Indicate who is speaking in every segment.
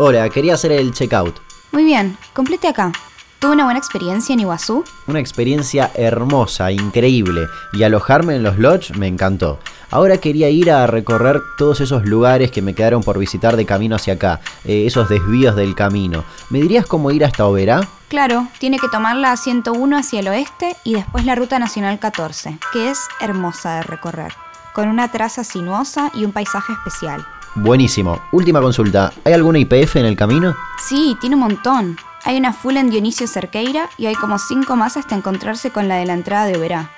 Speaker 1: Hola, quería hacer el checkout.
Speaker 2: Muy bien, complete acá. ¿Tuve una buena experiencia en Iguazú?
Speaker 1: Una experiencia hermosa, increíble, y alojarme en los lodge me encantó. Ahora quería ir a recorrer todos esos lugares que me quedaron por visitar de camino hacia acá, eh, esos desvíos del camino. ¿Me dirías cómo ir hasta Oberá?
Speaker 2: Claro, tiene que tomar la 101 hacia el oeste y después la Ruta Nacional 14, que es hermosa de recorrer, con una traza sinuosa y un paisaje especial.
Speaker 1: Buenísimo. Última consulta. ¿Hay alguna IPF en el camino?
Speaker 2: Sí, tiene un montón. Hay una full en Dionisio Cerqueira y hay como cinco más hasta encontrarse con la de la entrada de Oberá.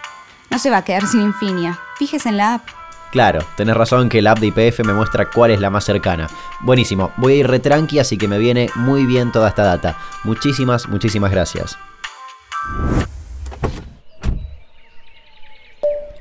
Speaker 2: No se va a quedar sin Infinia. Fíjese en la app.
Speaker 1: Claro, tenés razón que la app de IPF me muestra cuál es la más cercana. Buenísimo, voy a ir retranqui, así que me viene muy bien toda esta data. Muchísimas, muchísimas gracias.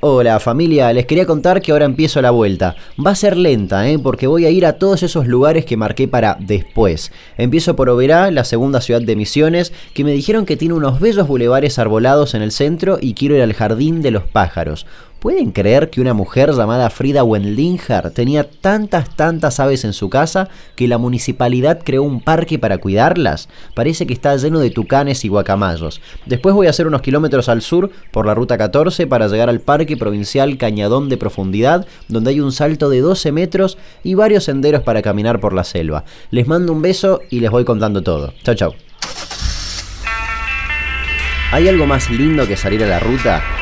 Speaker 1: Hola familia, les quería contar que ahora empiezo la vuelta. Va a ser lenta, ¿eh? porque voy a ir a todos esos lugares que marqué para después. Empiezo por Oberá, la segunda ciudad de Misiones, que me dijeron que tiene unos bellos bulevares arbolados en el centro y quiero ir al Jardín de los Pájaros. ¿Pueden creer que una mujer llamada Frida Wendlinger tenía tantas, tantas aves en su casa que la municipalidad creó un parque para cuidarlas? Parece que está lleno de tucanes y guacamayos. Después voy a hacer unos kilómetros al sur por la ruta 14 para llegar al Parque Provincial Cañadón de Profundidad, donde hay un salto de 12 metros y varios senderos para caminar por la selva. Les mando un beso y les voy contando todo. Chau, chau. ¿Hay algo más lindo que salir a la ruta?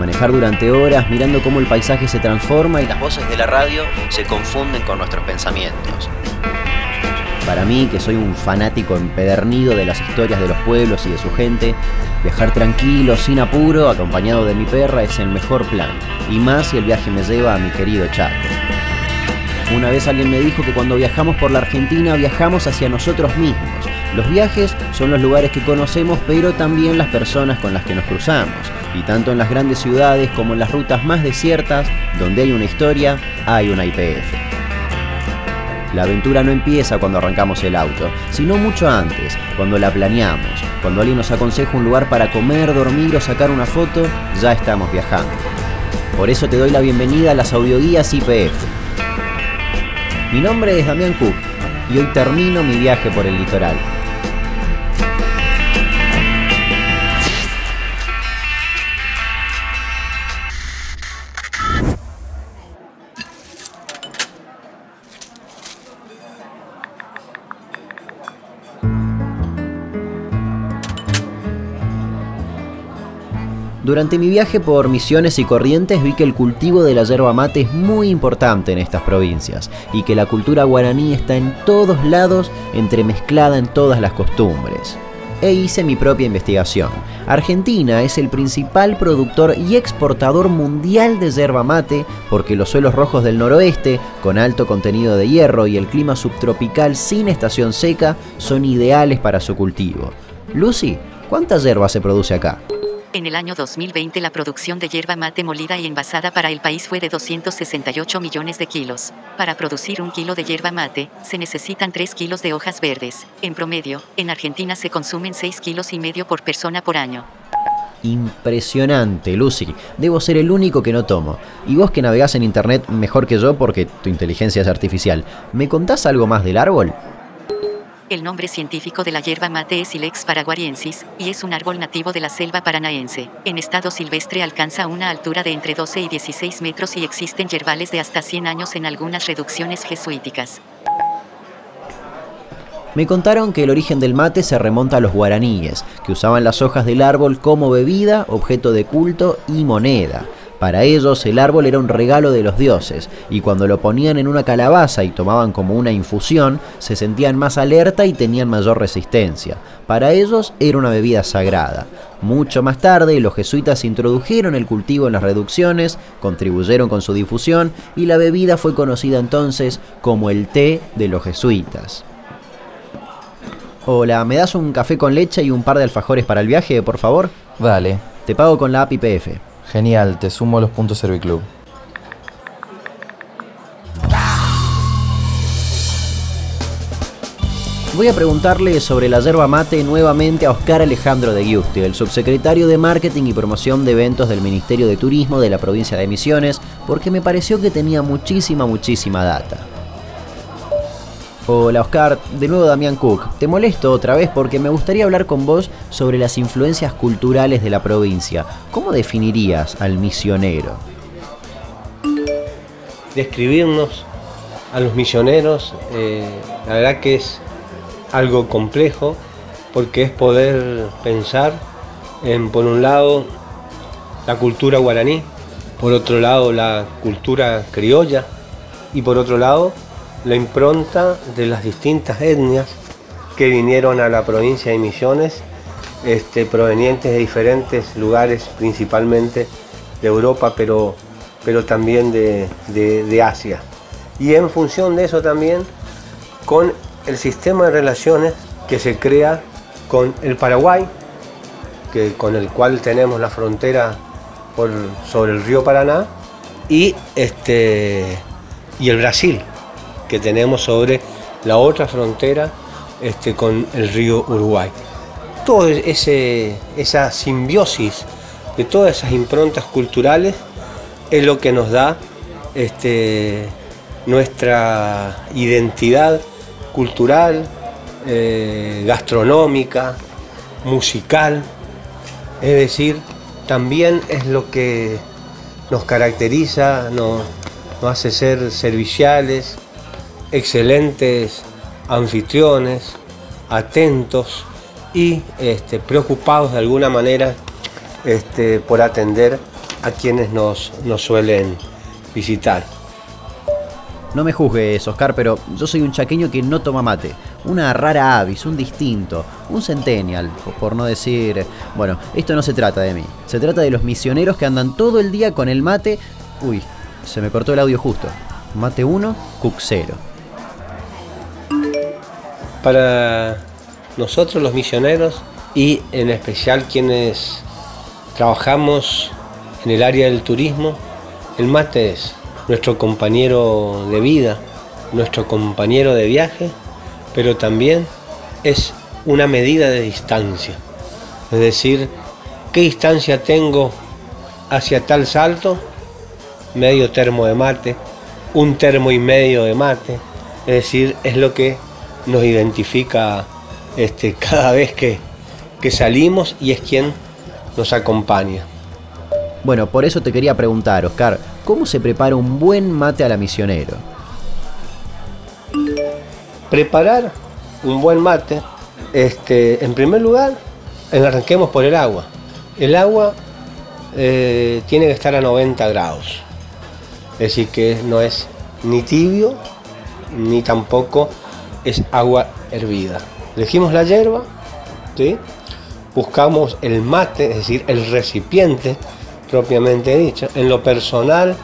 Speaker 1: Manejar durante horas mirando cómo el paisaje se transforma y las voces de la radio se confunden con nuestros pensamientos. Para mí, que soy un fanático empedernido de las historias de los pueblos y de su gente, viajar tranquilo, sin apuro, acompañado de mi perra es el mejor plan. Y más si el viaje me lleva a mi querido Chaco. Una vez alguien me dijo que cuando viajamos por la Argentina viajamos hacia nosotros mismos. Los viajes son los lugares que conocemos, pero también las personas con las que nos cruzamos. Y tanto en las grandes ciudades como en las rutas más desiertas, donde hay una historia, hay una IPF. La aventura no empieza cuando arrancamos el auto, sino mucho antes, cuando la planeamos. Cuando alguien nos aconseja un lugar para comer, dormir o sacar una foto, ya estamos viajando. Por eso te doy la bienvenida a las audioguías IPF. Mi nombre es Damián Cook y hoy termino mi viaje por el litoral. Durante mi viaje por Misiones y Corrientes vi que el cultivo de la yerba mate es muy importante en estas provincias y que la cultura guaraní está en todos lados entremezclada en todas las costumbres. E hice mi propia investigación. Argentina es el principal productor y exportador mundial de yerba mate porque los suelos rojos del noroeste, con alto contenido de hierro y el clima subtropical sin estación seca, son ideales para su cultivo. Lucy, ¿cuánta yerba se produce acá?
Speaker 3: En el año 2020 la producción de hierba mate molida y envasada para el país fue de 268 millones de kilos. Para producir un kilo de hierba mate, se necesitan 3 kilos de hojas verdes. En promedio, en Argentina se consumen 6 kilos y medio por persona por año.
Speaker 1: Impresionante, Lucy. Debo ser el único que no tomo. Y vos que navegás en internet mejor que yo porque tu inteligencia es artificial, ¿me contás algo más del árbol?
Speaker 3: El nombre científico de la hierba mate es Ilex paraguariensis, y es un árbol nativo de la selva paranaense. En estado silvestre alcanza una altura de entre 12 y 16 metros y existen yerbales de hasta 100 años en algunas reducciones jesuíticas.
Speaker 1: Me contaron que el origen del mate se remonta a los guaraníes, que usaban las hojas del árbol como bebida, objeto de culto y moneda. Para ellos el árbol era un regalo de los dioses, y cuando lo ponían en una calabaza y tomaban como una infusión, se sentían más alerta y tenían mayor resistencia. Para ellos era una bebida sagrada. Mucho más tarde, los jesuitas introdujeron el cultivo en las reducciones, contribuyeron con su difusión, y la bebida fue conocida entonces como el té de los jesuitas. Hola, ¿me das un café con leche y un par de alfajores para el viaje, por favor?
Speaker 4: Vale.
Speaker 1: Te pago con la app IPF.
Speaker 4: Genial, te sumo los puntos Serviclub.
Speaker 1: Voy a preguntarle sobre la yerba mate nuevamente a Oscar Alejandro de Giusti, el subsecretario de Marketing y Promoción de Eventos del Ministerio de Turismo de la provincia de Misiones, porque me pareció que tenía muchísima, muchísima data. Hola Oscar, de nuevo Damián Cook. Te molesto otra vez porque me gustaría hablar con vos sobre las influencias culturales de la provincia. ¿Cómo definirías al misionero?
Speaker 5: Describirnos a los misioneros, eh, la verdad que es algo complejo porque es poder pensar en, por un lado, la cultura guaraní, por otro lado, la cultura criolla y por otro lado, la impronta de las distintas etnias que vinieron a la provincia de Misiones, este, provenientes de diferentes lugares, principalmente de Europa, pero, pero también de, de Asia. Y en función de eso también, con el sistema de relaciones que se crea con el Paraguay, que, con el cual tenemos la frontera por, sobre el río Paraná, y, este, y el Brasil, que tenemos sobre la otra frontera este, con el río Uruguay. Toda esa simbiosis de todas esas improntas culturales es lo que nos da este, nuestra identidad cultural, eh, gastronómica, musical, es decir, también es lo que nos caracteriza, nos hace ser serviciales, excelentes anfitriones, atentos y este, preocupados de alguna manera este, por atender a quienes nos, nos suelen visitar.
Speaker 1: No me juzgues, Oscar, pero yo soy un chaqueño que no toma mate. Una rara avis, un distinto, un centennial, por no decir... Bueno, esto no se trata de mí. Se trata de los misioneros que andan todo el día con el mate... Uy, se me cortó el audio justo. Mate 1, Cook 0
Speaker 5: para nosotros los misioneros y en especial quienes trabajamos en el área del turismo, el mate es nuestro compañero de vida, nuestro compañero de viaje, pero también es una medida de distancia. Es decir, ¿qué distancia tengo hacia tal salto? Medio termo de mate, un termo y medio de mate. Es decir, es lo que nos identifica este, cada vez que, que salimos y es quien nos acompaña.
Speaker 1: Bueno, por eso te quería preguntar, Oscar, ¿cómo se prepara un buen mate a la misionero?
Speaker 5: Preparar un buen mate, este, en primer lugar, arranquemos por el agua. El agua eh, tiene que estar a 90 grados, es decir, que no es ni tibio ni tampoco es agua hervida. Elegimos la hierba, buscamos el mate, es decir, el recipiente propiamente dicho. En lo personal,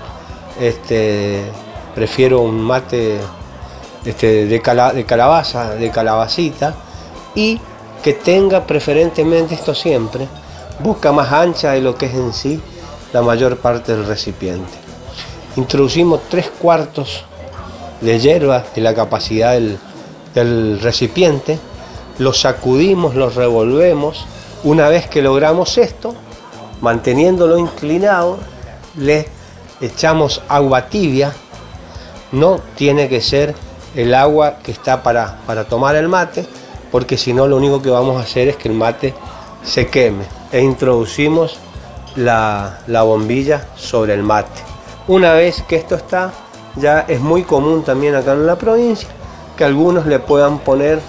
Speaker 5: este, prefiero un mate este, de, de calabaza, de calabacita, y que tenga preferentemente esto siempre, boca más ancha de lo que es en sí la mayor parte del recipiente. Introducimos tres cuartos de hierba de la capacidad del, del recipiente, lo sacudimos, lo revolvemos. Una vez que logramos esto, manteniéndolo inclinado, le echamos agua tibia. No tiene que ser el agua que está para, para tomar el mate, porque si no lo único que vamos a hacer es que el mate se queme. E introducimos la, la bombilla sobre el mate. Una vez que esto está, ya es muy común también acá en la provincia, que algunos le puedan poner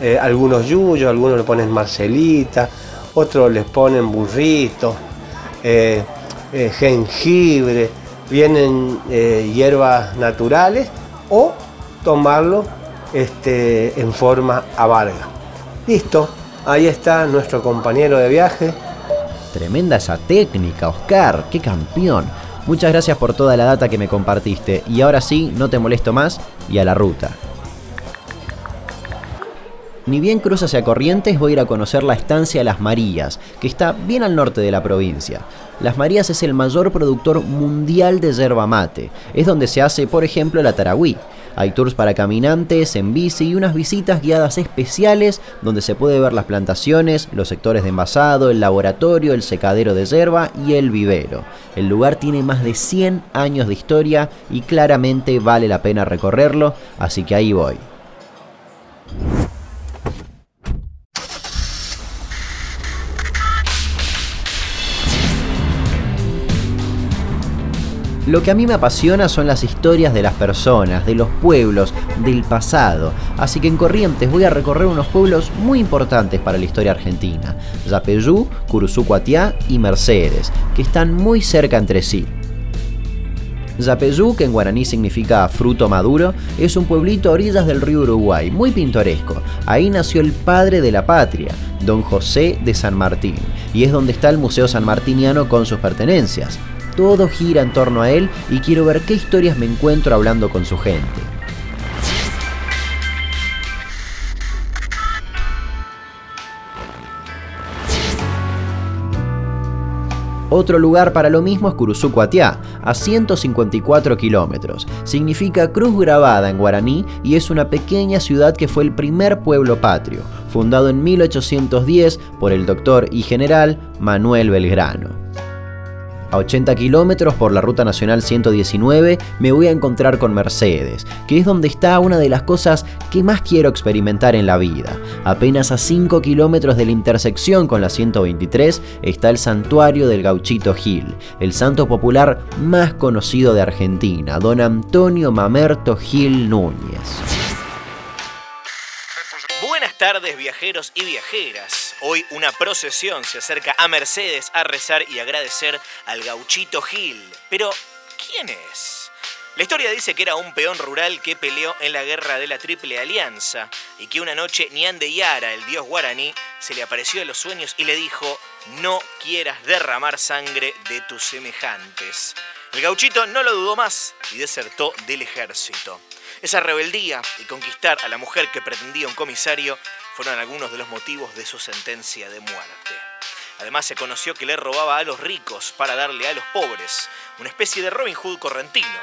Speaker 5: eh, algunos yuyos, algunos le ponen marcelita, otros les ponen burrito, eh, eh, jengibre, vienen hierbas naturales o tomarlo este, en forma amarga. Listo, ahí está nuestro compañero de viaje.
Speaker 1: Tremenda esa técnica, Oscar, qué campeón. Muchas gracias por toda la data que me compartiste. Y ahora sí, no te molesto más y a la ruta. Ni bien cruzo hacia Corrientes voy a ir a conocer la estancia Las Marías, que está bien al norte de la provincia. Las Marías es el mayor productor mundial de yerba mate. Es donde se hace, por ejemplo, la taragüí. Hay tours para caminantes, en bici y unas visitas guiadas especiales donde se puede ver las plantaciones, los sectores de envasado, el laboratorio, el secadero de yerba y el vivero. El lugar tiene más de 100 años de historia y claramente vale la pena recorrerlo, así que ahí voy. Lo que a mí me apasiona son las historias de las personas, de los pueblos, del pasado. Así que en Corrientes voy a recorrer unos pueblos muy importantes para la historia argentina. Yapeyú, Curuzucuatiá y Mercedes, que están muy cerca entre sí. Yapeyú, que en guaraní significa fruto maduro, es un pueblito a orillas del río Uruguay, muy pintoresco. Ahí nació el padre de la patria, don José de San Martín, y es donde está el Museo San Martiniano con sus pertenencias. Todo gira en torno a él y quiero ver qué historias me encuentro hablando con su gente. Otro lugar para lo mismo es Curuzucuatiá, a 154 kilómetros. Significa cruz grabada en guaraní y es una pequeña ciudad que fue el primer pueblo patrio, fundado en 1810 por el doctor y general Manuel Belgrano. A 80 kilómetros por la Ruta Nacional 119 me voy a encontrar con Mercedes, que es donde está una de las cosas que más quiero experimentar en la vida. Apenas a 5 kilómetros de la intersección con la 123 está el santuario del Gauchito Gil, el santo popular más conocido de Argentina, don Antonio Mamerto Gil Núñez.
Speaker 6: Buenas tardes viajeros y viajeras. Hoy una procesión se acerca a Mercedes a rezar y agradecer al gauchito Gil. Pero, ¿quién es? La historia dice que era un peón rural que peleó en la guerra de la Triple Alianza y que una noche Niande Yara, el dios guaraní, se le apareció en los sueños y le dijo, no quieras derramar sangre de tus semejantes. El gauchito no lo dudó más y desertó del ejército. Esa rebeldía y conquistar a la mujer que pretendía un comisario fueron algunos de los motivos de su sentencia de muerte. Además se conoció que le robaba a los ricos para darle a los pobres, una especie de Robin Hood correntino.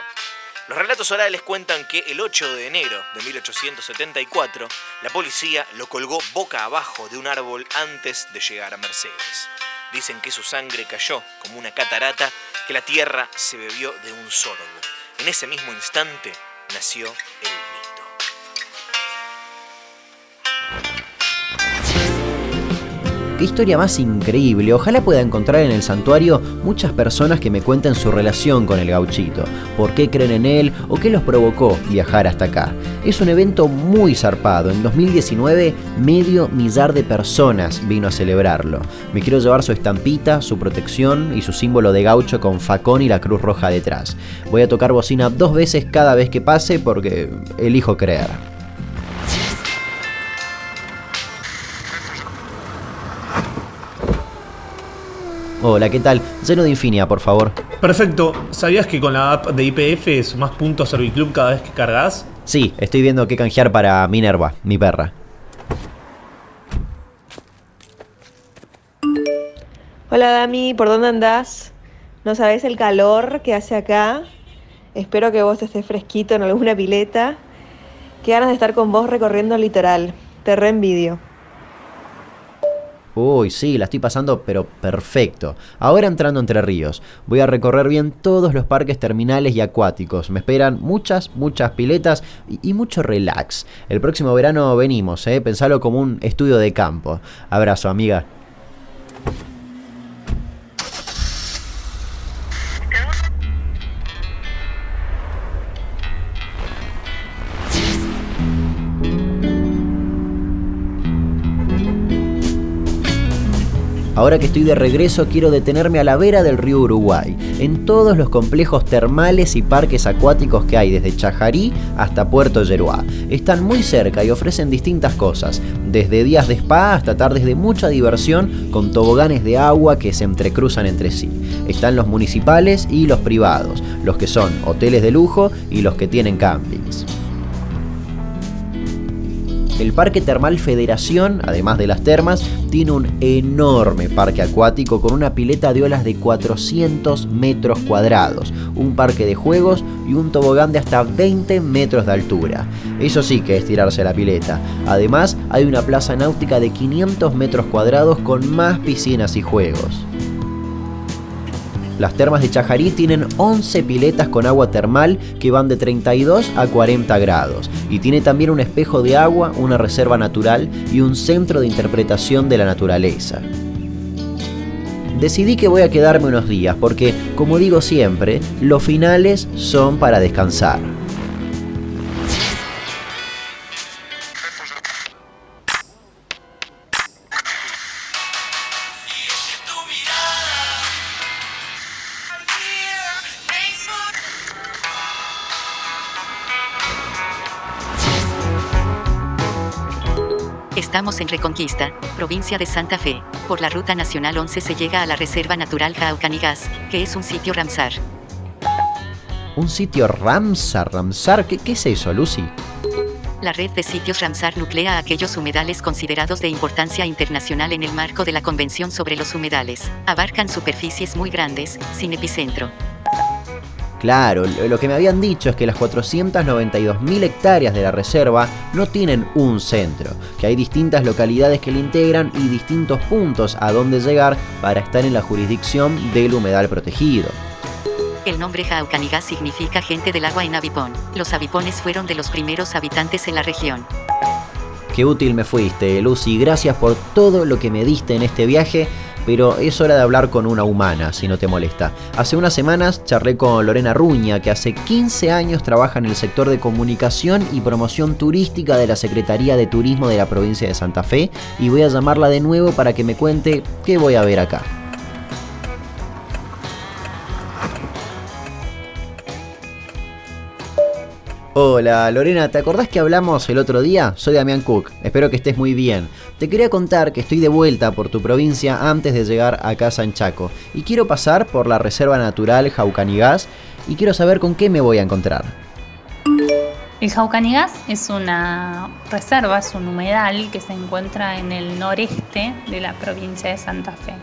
Speaker 6: Los relatos orales cuentan que el 8 de enero de 1874 la policía lo colgó boca abajo de un árbol antes de llegar a Mercedes. Dicen que su sangre cayó como una catarata que la tierra se bebió de un sorbo. En ese mismo instante nació el
Speaker 1: Qué historia más increíble. Ojalá pueda encontrar en el santuario muchas personas que me cuenten su relación con el gauchito, por qué creen en él o qué los provocó viajar hasta acá. Es un evento muy zarpado. En 2019, medio millar de personas vino a celebrarlo. Me quiero llevar su estampita, su protección y su símbolo de gaucho con facón y la cruz roja detrás. Voy a tocar bocina dos veces cada vez que pase porque elijo creer. Hola, ¿qué tal? Lleno de Infinia, por favor.
Speaker 7: Perfecto. ¿Sabías que con la app de IPF sumás puntos Serviclub cada vez que cargas?
Speaker 1: Sí, estoy viendo qué canjear para Minerva, mi perra.
Speaker 8: Hola Dami, ¿por dónde andás? ¿No sabes el calor que hace acá? Espero que vos estés fresquito en alguna pileta. Qué ganas de estar con vos recorriendo el litoral. Te reenvidio.
Speaker 1: Uy, sí, la estoy pasando, pero perfecto. Ahora entrando entre ríos, voy a recorrer bien todos los parques terminales y acuáticos. Me esperan muchas, muchas piletas y, mucho relax. El próximo verano venimos, ¿eh? Pensalo como un estudio de campo. Abrazo, amiga. Ahora que estoy de regreso quiero detenerme a la vera del río Uruguay, en todos los complejos termales y parques acuáticos que hay desde Chajarí hasta Puerto Yeruá. Están muy cerca y ofrecen distintas cosas, desde días de spa hasta tardes de mucha diversión con toboganes de agua que se entrecruzan entre sí. Están los municipales y los privados, los que son hoteles de lujo y los que tienen campings. El Parque Termal Federación, además de las termas, tiene un enorme parque acuático con una pileta de olas de 400 metros cuadrados, un parque de juegos y un tobogán de hasta 20 metros de altura. Eso sí que es tirarse la pileta. Además, hay una plaza náutica de 500 metros cuadrados con más piscinas y juegos. Las termas de Chajarí tienen 11 piletas con agua termal que van de 32 a 40 grados y tiene también un espejo de agua, una reserva natural y un centro de interpretación de la naturaleza. Decidí que voy a quedarme unos días porque, como digo siempre, los finales son para descansar.
Speaker 3: Estamos en Reconquista, provincia de Santa Fe. Por la Ruta Nacional 11 se llega a la Reserva Natural Jaucanigas, que es un sitio Ramsar.
Speaker 1: ¿Un sitio Ramsar? ¿Ramsar? ¿Qué, qué es eso, Lucy?
Speaker 3: La red de sitios Ramsar nuclea aquellos humedales considerados de importancia internacional en el marco de la Convención sobre los Humedales. Abarcan superficies muy grandes, sin epicentro.
Speaker 1: Claro, lo que me habían dicho es que las 492.000 hectáreas de la reserva no tienen un centro, que hay distintas localidades que la integran y distintos puntos a donde llegar para estar en la jurisdicción del humedal protegido.
Speaker 3: El nombre Jaucanigas significa gente del agua en Avipón. Los avipones fueron de los primeros habitantes en la región.
Speaker 1: Qué útil me fuiste, Lucy. Gracias por todo lo que me diste en este viaje pero es hora de hablar con una humana, si no te molesta. Hace unas semanas charlé con Lorena Ruña, que hace 15 años trabaja en el sector de comunicación y promoción turística de la Secretaría de Turismo de la provincia de Santa Fe, y voy a llamarla de nuevo para que me cuente qué voy a ver acá. Hola Lorena, ¿te acordás que hablamos el otro día? Soy Damián Cook, espero que estés muy bien. Te quería contar que estoy de vuelta por tu provincia antes de llegar a casa en Chaco y quiero pasar por la Reserva Natural Jaucanigas y quiero saber con qué me voy a encontrar.
Speaker 9: El Jaucanigas es una reserva, es un humedal que se encuentra en el noreste de la provincia de Santa Fe.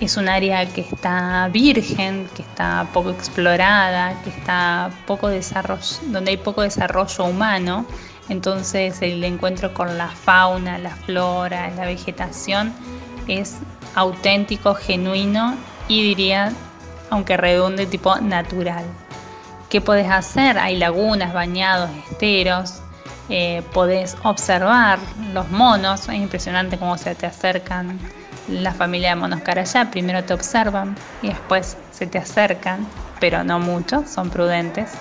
Speaker 9: Es un área que está virgen, que está poco explorada, que está poco desarrollo, donde hay poco desarrollo humano. Entonces el encuentro con la fauna, la flora, la vegetación es auténtico, genuino y diría, aunque redunde, tipo natural. ¿Qué podés hacer? Hay lagunas, bañados, esteros. Eh, podés observar los monos. Es impresionante cómo se te acercan la familia de monos carayá primero te observan y después se te acercan, pero no mucho, son prudentes.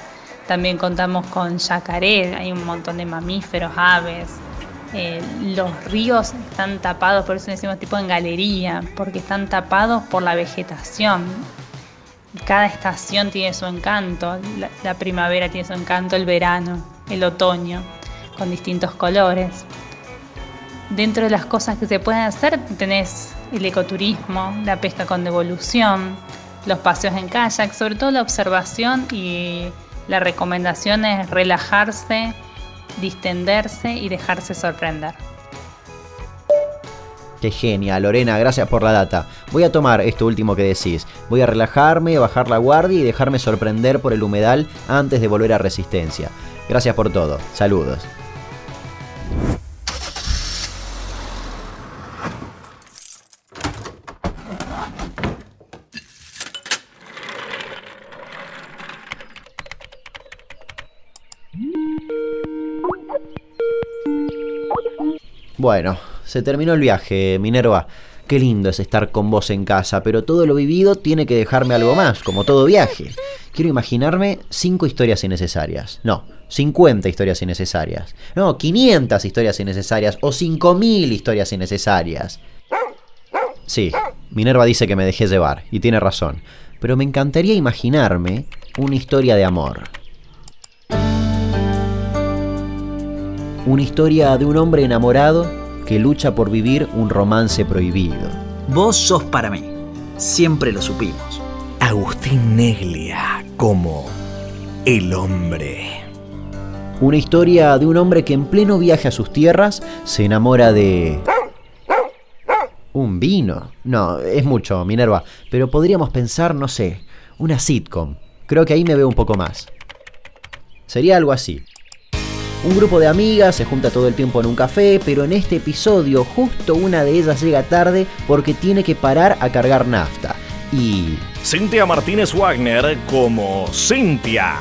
Speaker 9: También contamos con yacaré, hay un montón de mamíferos, aves. Eh, los ríos están tapados, por eso decimos tipo en galería, porque están tapados por la vegetación. Cada estación tiene su encanto, la primavera tiene su encanto, el verano, el otoño, con distintos colores. Dentro de las cosas que se pueden hacer tenés el ecoturismo, la pesca con devolución, los paseos en kayak, sobre todo la observación y la recomendación es relajarse, distenderse y dejarse sorprender.
Speaker 1: Qué genial, Lorena, gracias por la data. Voy a tomar esto último que decís. Voy a relajarme, bajar la guardia y dejarme sorprender por el humedal antes de volver a Resistencia. Gracias por todo. Saludos. Bueno, se terminó el viaje, Minerva. Qué lindo es estar con vos en casa, pero todo lo vivido tiene que dejarme algo más, como todo viaje. Quiero imaginarme cinco historias innecesarias. No, 50 historias innecesarias. No, 500 historias innecesarias o 5000 historias innecesarias. Sí, Minerva dice que me dejé llevar, y tiene razón. Pero me encantaría imaginarme una historia de amor. Una historia de un hombre enamorado que lucha por vivir un romance prohibido.
Speaker 10: Vos sos para mí. Siempre lo supimos.
Speaker 11: Agustín Neglia como el hombre.
Speaker 1: Una historia de un hombre que en pleno viaje a sus tierras se enamora de... Un vino. No, es mucho, Minerva. Pero podríamos pensar, no sé, una sitcom. Creo que ahí me veo un poco más. Sería algo así. Un grupo de amigas se junta todo el tiempo en un café, pero en este episodio justo una de ellas llega tarde porque tiene que parar a cargar nafta. y
Speaker 11: Cintia Martínez Wagner como Cintia.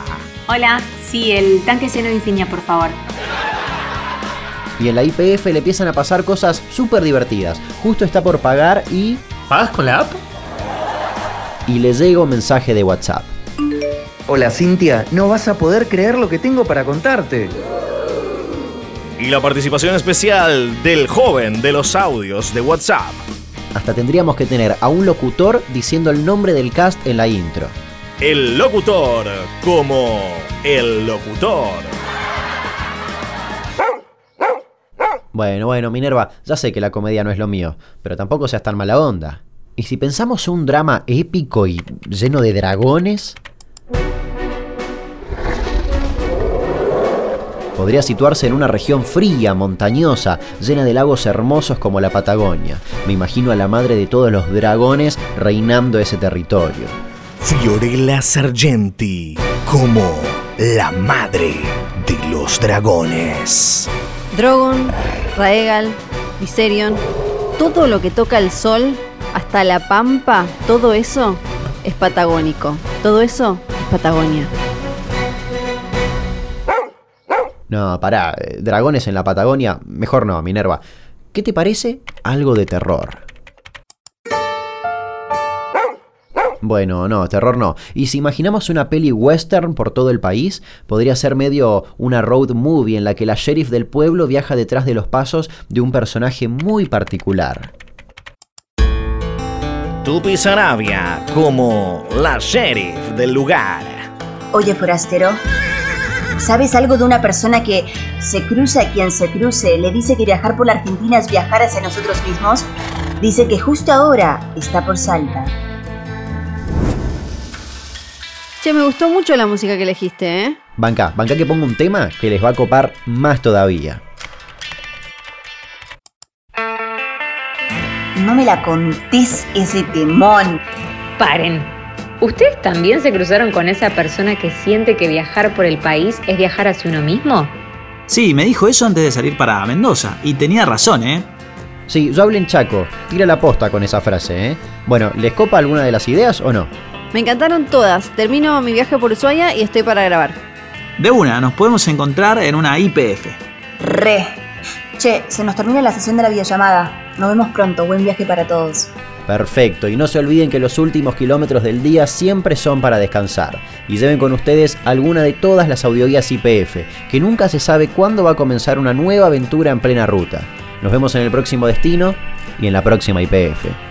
Speaker 12: Hola, sí, el tanque lleno de infinia, por favor.
Speaker 1: y en la IPF le empiezan a pasar cosas súper divertidas. Justo está por pagar y
Speaker 7: ¿Pagas con la app?
Speaker 1: y le llega un mensaje de WhatsApp.
Speaker 13: Hola Cintia, no vas a poder creer lo que tengo para contarte.
Speaker 11: Y la participación especial del joven de los audios de WhatsApp.
Speaker 1: Hasta tendríamos que tener a un locutor diciendo el nombre del cast en la intro.
Speaker 11: El locutor como el locutor.
Speaker 1: Bueno, bueno, Minerva, ya sé que la comedia no es lo mío, pero tampoco seas tan mala onda. ¿Y si pensamos un drama épico y lleno de dragones? Podría situarse en una región fría, montañosa, llena de lagos hermosos como la Patagonia. Me imagino a la madre de todos los dragones reinando ese territorio.
Speaker 11: Fiorella Sargenti como la madre de los dragones.
Speaker 14: Drogon, Raegal, Viserion, todo lo que toca el sol, hasta la pampa, todo eso es patagónico. Todo eso es Patagonia.
Speaker 1: No, pará, eh, dragones en la Patagonia, mejor no, Minerva. ¿Qué te parece algo de terror? Bueno, no, terror no. Y si imaginamos una peli western por todo el país, podría ser medio una road movie en la que la sheriff del pueblo viaja detrás de los pasos de un personaje muy particular.
Speaker 11: Tupi Sarabia como la sheriff del lugar.
Speaker 15: Oye, forastero, ¿sabes algo de una persona que se cruza a quien se cruce, le dice que viajar por la Argentina es viajar hacia nosotros mismos? Dice que justo ahora está por Salta.
Speaker 14: Che, me gustó mucho la música que elegiste, ¿eh?
Speaker 1: Banca, banca que ponga un tema que les va a copar más todavía.
Speaker 15: No me la contés ese temón.
Speaker 16: Paren. ¿Ustedes también se cruzaron con esa persona que siente que viajar por el país es viajar hacia uno mismo?
Speaker 10: Sí, me dijo eso antes de salir para Mendoza. Y tenía razón, ¿eh?
Speaker 1: Sí, yo hablo en Chaco. Tira la posta con esa frase, ¿eh? Bueno, ¿les copa alguna de las ideas o no?
Speaker 14: Me encantaron todas. Termino mi viaje por Ushuaia y estoy para grabar.
Speaker 10: De una, nos podemos encontrar en una IPF.
Speaker 15: Re. Che, se nos termina la sesión de la videollamada. Nos vemos pronto. Buen viaje para todos.
Speaker 1: Perfecto, y no se olviden que los últimos kilómetros del día siempre son para descansar. Y lleven con ustedes alguna de todas las audioguías IPF, que nunca se sabe cuándo va a comenzar una nueva aventura en plena ruta. Nos vemos en el próximo destino y en la próxima IPF.